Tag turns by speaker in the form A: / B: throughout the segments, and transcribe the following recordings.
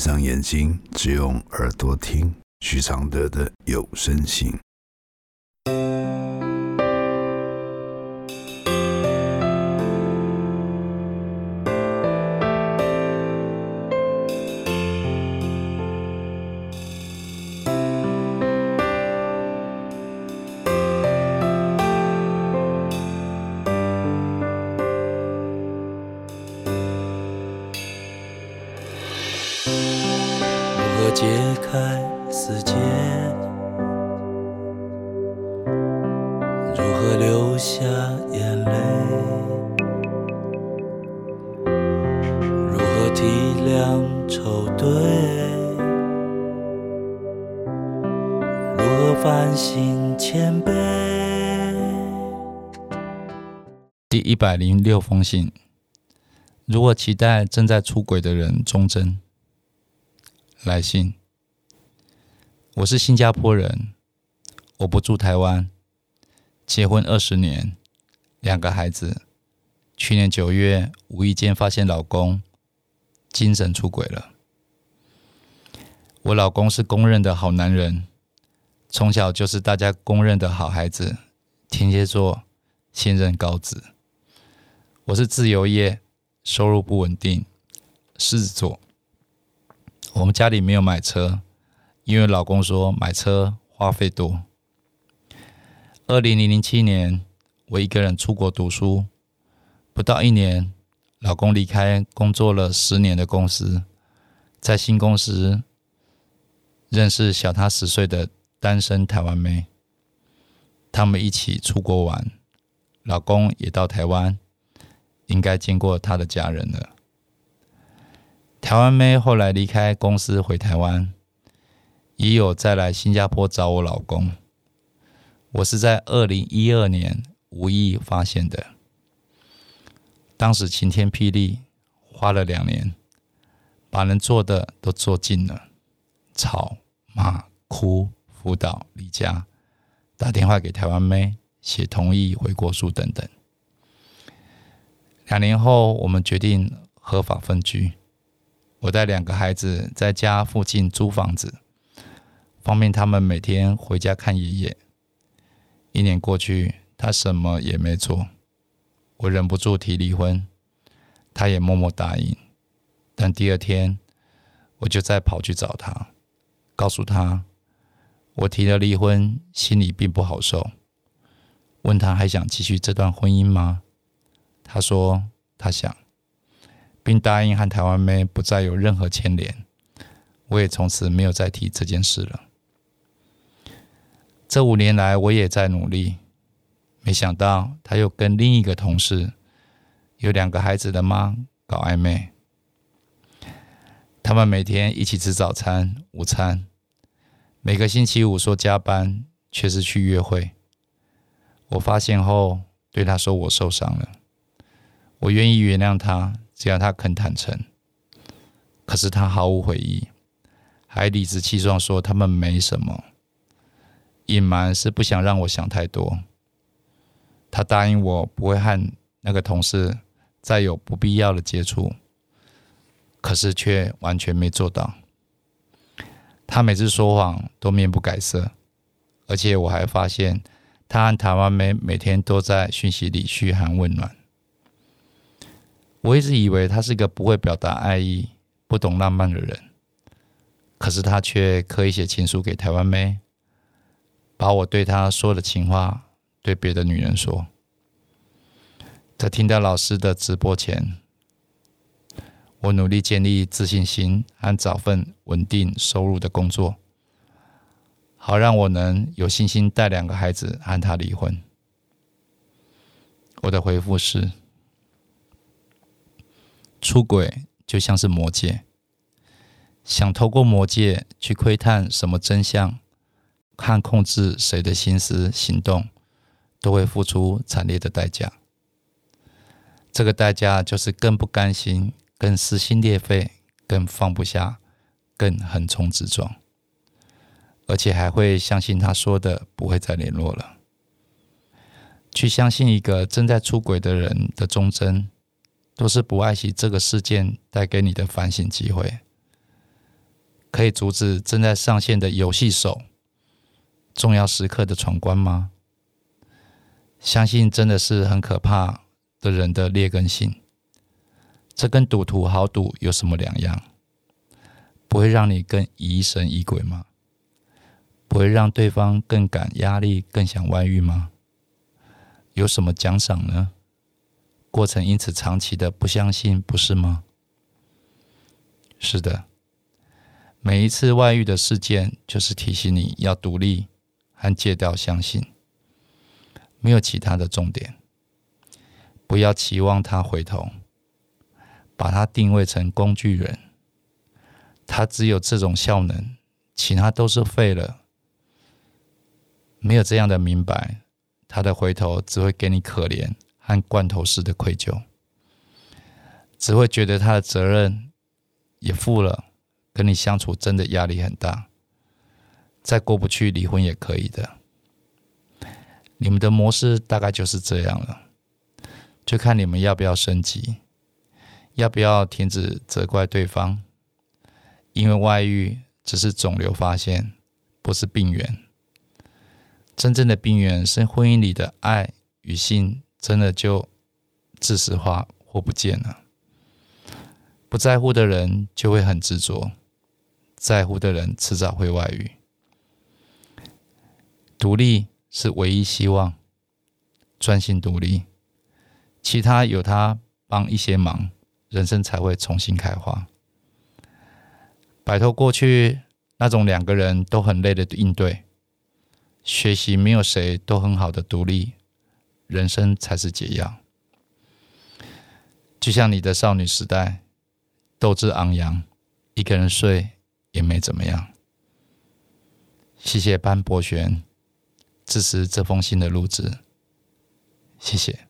A: 闭上眼睛，只用耳朵听许常德的有声信。
B: 流下眼泪？如何体谅愁对？如何反省谦卑？
C: 第一百零六封信。如果期待正在出轨的人忠贞，来信。我是新加坡人，我不住台湾，结婚二十年，两个孩子。去年九月，无意间发现老公精神出轨了。我老公是公认的好男人，从小就是大家公认的好孩子，天蝎座，现任高子。我是自由业。收入不稳定，狮子座。我们家里没有买车，因为老公说买车花费多。二零零七年，我一个人出国读书，不到一年，老公离开工作了十年的公司，在新公司认识小他十岁的单身台湾妹，他们一起出国玩，老公也到台湾。应该见过他的家人了。台湾妹后来离开公司回台湾，也有再来新加坡找我老公。我是在二零一二年无意发现的，当时晴天霹雳，花了两年，把能做的都做尽了，吵、骂、哭、辅导、离家，打电话给台湾妹，写同意回国书等等。两年后，我们决定合法分居。我带两个孩子在家附近租房子，方便他们每天回家看爷爷。一年过去，他什么也没做，我忍不住提离婚，他也默默答应。但第二天，我就再跑去找他，告诉他我提了离婚，心里并不好受。问他还想继续这段婚姻吗？他说他想，并答应和台湾妹不再有任何牵连。我也从此没有再提这件事了。这五年来，我也在努力。没想到他又跟另一个同事，有两个孩子的妈搞暧昧。他们每天一起吃早餐、午餐，每个星期五说加班，却是去约会。我发现后，对他说我受伤了。我愿意原谅他，只要他肯坦诚。可是他毫无悔意，还理直气壮说他们没什么。隐瞒是不想让我想太多。他答应我不会和那个同事再有不必要的接触，可是却完全没做到。他每次说谎都面不改色，而且我还发现他和台湾妹每天都在讯息里嘘寒问暖。我一直以为他是一个不会表达爱意、不懂浪漫的人，可是他却刻意写情书给台湾妹，把我对他说的情话对别的女人说。在听到老师的直播前，我努力建立自信心和找份稳定收入的工作，好让我能有信心带两个孩子和他离婚。我的回复是。出轨就像是魔戒，想透过魔戒去窥探什么真相，看控制谁的心思行动，都会付出惨烈的代价。这个代价就是更不甘心，更撕心裂肺，更放不下，更横冲直撞，而且还会相信他说的不会再联络了，去相信一个正在出轨的人的忠贞。都是不爱惜这个事件带给你的反省机会。可以阻止正在上线的游戏手重要时刻的闯关吗？相信真的是很可怕的人的劣根性。这跟赌徒豪赌有什么两样？不会让你更疑神疑鬼吗？不会让对方更感压力、更想外遇吗？有什么奖赏呢？过程因此长期的不相信，不是吗？是的，每一次外遇的事件，就是提醒你要独立和戒掉相信，没有其他的重点。不要期望他回头，把他定位成工具人，他只有这种效能，其他都是废了。没有这样的明白，他的回头只会给你可怜和罐头式的愧疚，只会觉得他的责任。也负了，跟你相处真的压力很大，再过不去离婚也可以的。你们的模式大概就是这样了，就看你们要不要升级，要不要停止责怪对方，因为外遇只是肿瘤发现，不是病源。真正的病源是婚姻里的爱与性真的就自私化或不见了。不在乎的人就会很执着，在乎的人迟早会外遇。独立是唯一希望，专心独立，其他有他帮一些忙，人生才会重新开花。摆脱过去那种两个人都很累的应对，学习没有谁都很好的独立，人生才是解药。就像你的少女时代。斗志昂扬，一个人睡也没怎么样。谢谢班博璇支持这封信的录制，谢谢。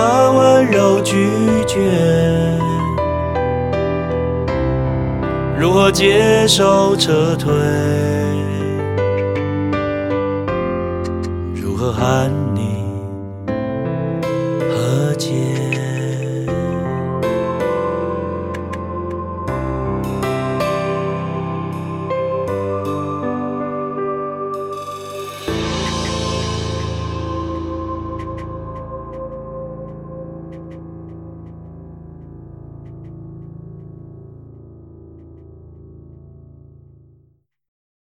B: 如何温柔拒绝？如何接受撤退？如何喊。